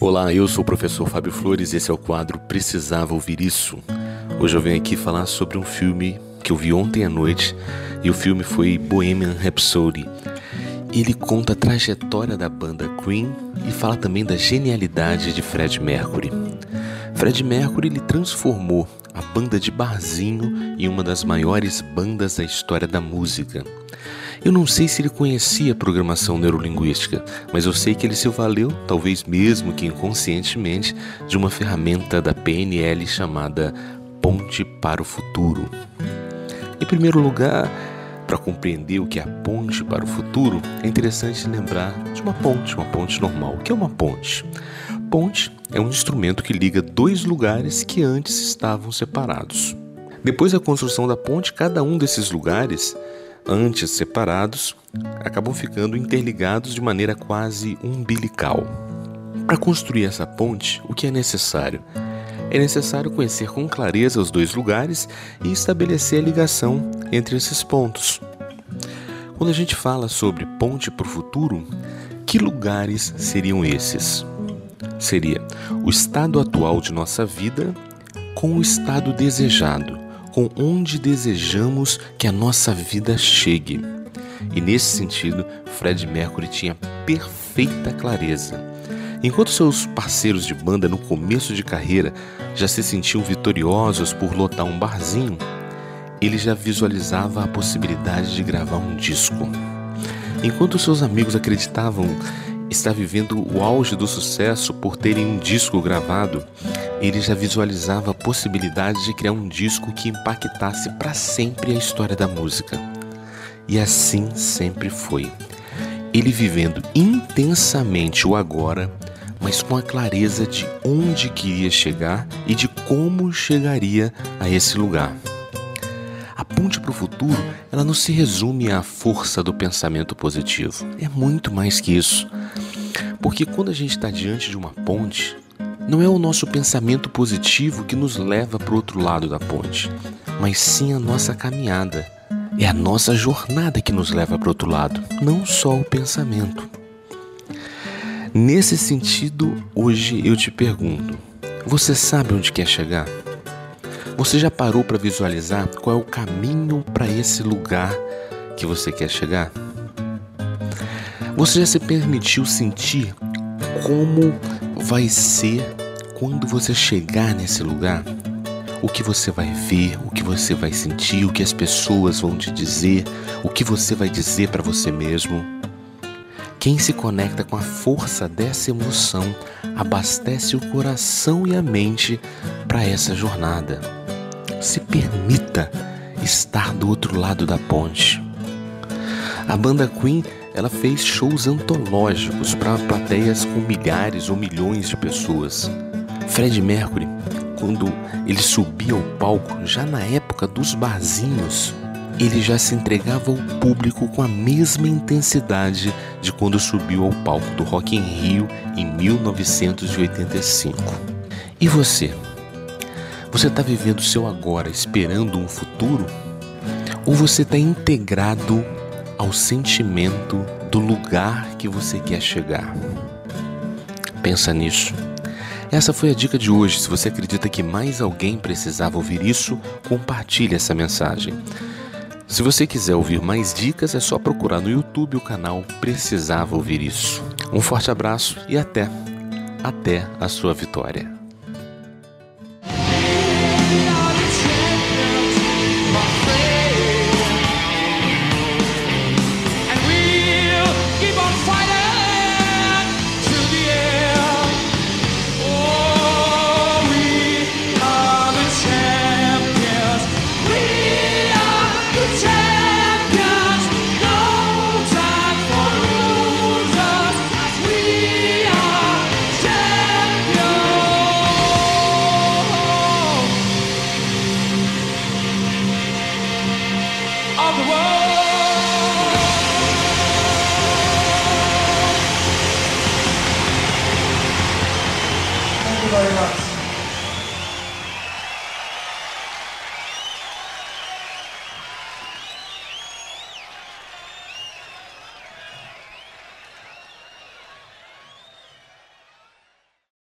Olá, eu sou o professor Fábio Flores e esse é o quadro Precisava Ouvir Isso. Hoje eu venho aqui falar sobre um filme que eu vi ontem à noite e o filme foi Bohemian Rhapsody. Ele conta a trajetória da banda Queen e fala também da genialidade de Fred Mercury. Fred Mercury ele transformou a banda de barzinho em uma das maiores bandas da história da música. Eu não sei se ele conhecia programação neurolinguística, mas eu sei que ele se valeu, talvez mesmo que inconscientemente, de uma ferramenta da PNL chamada Ponte para o Futuro. Em primeiro lugar, para compreender o que é a ponte para o futuro, é interessante lembrar de uma ponte, uma ponte normal. O que é uma ponte? Ponte é um instrumento que liga dois lugares que antes estavam separados. Depois da construção da ponte, cada um desses lugares antes separados, acabam ficando interligados de maneira quase umbilical. Para construir essa ponte, o que é necessário? É necessário conhecer com clareza os dois lugares e estabelecer a ligação entre esses pontos. Quando a gente fala sobre ponte para o futuro, que lugares seriam esses? Seria o estado atual de nossa vida com o estado desejado, com onde desejamos que a nossa vida chegue. E nesse sentido, Fred Mercury tinha perfeita clareza. Enquanto seus parceiros de banda no começo de carreira já se sentiam vitoriosos por lotar um barzinho, ele já visualizava a possibilidade de gravar um disco. Enquanto seus amigos acreditavam estar vivendo o auge do sucesso por terem um disco gravado, ele já visualizava a possibilidade de criar um disco que impactasse para sempre a história da música. E assim sempre foi. Ele vivendo intensamente o agora, mas com a clareza de onde queria chegar e de como chegaria a esse lugar. Ponte para o futuro, ela não se resume à força do pensamento positivo. É muito mais que isso. Porque quando a gente está diante de uma ponte, não é o nosso pensamento positivo que nos leva para o outro lado da ponte, mas sim a nossa caminhada. É a nossa jornada que nos leva para o outro lado, não só o pensamento. Nesse sentido, hoje eu te pergunto: você sabe onde quer chegar? Você já parou para visualizar qual é o caminho para esse lugar que você quer chegar? Você já se permitiu sentir como vai ser quando você chegar nesse lugar? O que você vai ver, o que você vai sentir, o que as pessoas vão te dizer, o que você vai dizer para você mesmo. Quem se conecta com a força dessa emoção abastece o coração e a mente para essa jornada. Se permita estar do outro lado da ponte. A banda Queen ela fez shows antológicos para plateias com milhares ou milhões de pessoas. Fred Mercury, quando ele subia ao palco, já na época dos barzinhos, ele já se entregava ao público com a mesma intensidade de quando subiu ao palco do Rock in Rio em 1985. E você? Você está vivendo o seu agora esperando um futuro? Ou você está integrado ao sentimento do lugar que você quer chegar. Pensa nisso. Essa foi a dica de hoje. Se você acredita que mais alguém precisava ouvir isso, compartilhe essa mensagem. Se você quiser ouvir mais dicas, é só procurar no YouTube o canal Precisava Ouvir Isso. Um forte abraço e até, até a sua vitória. Very much.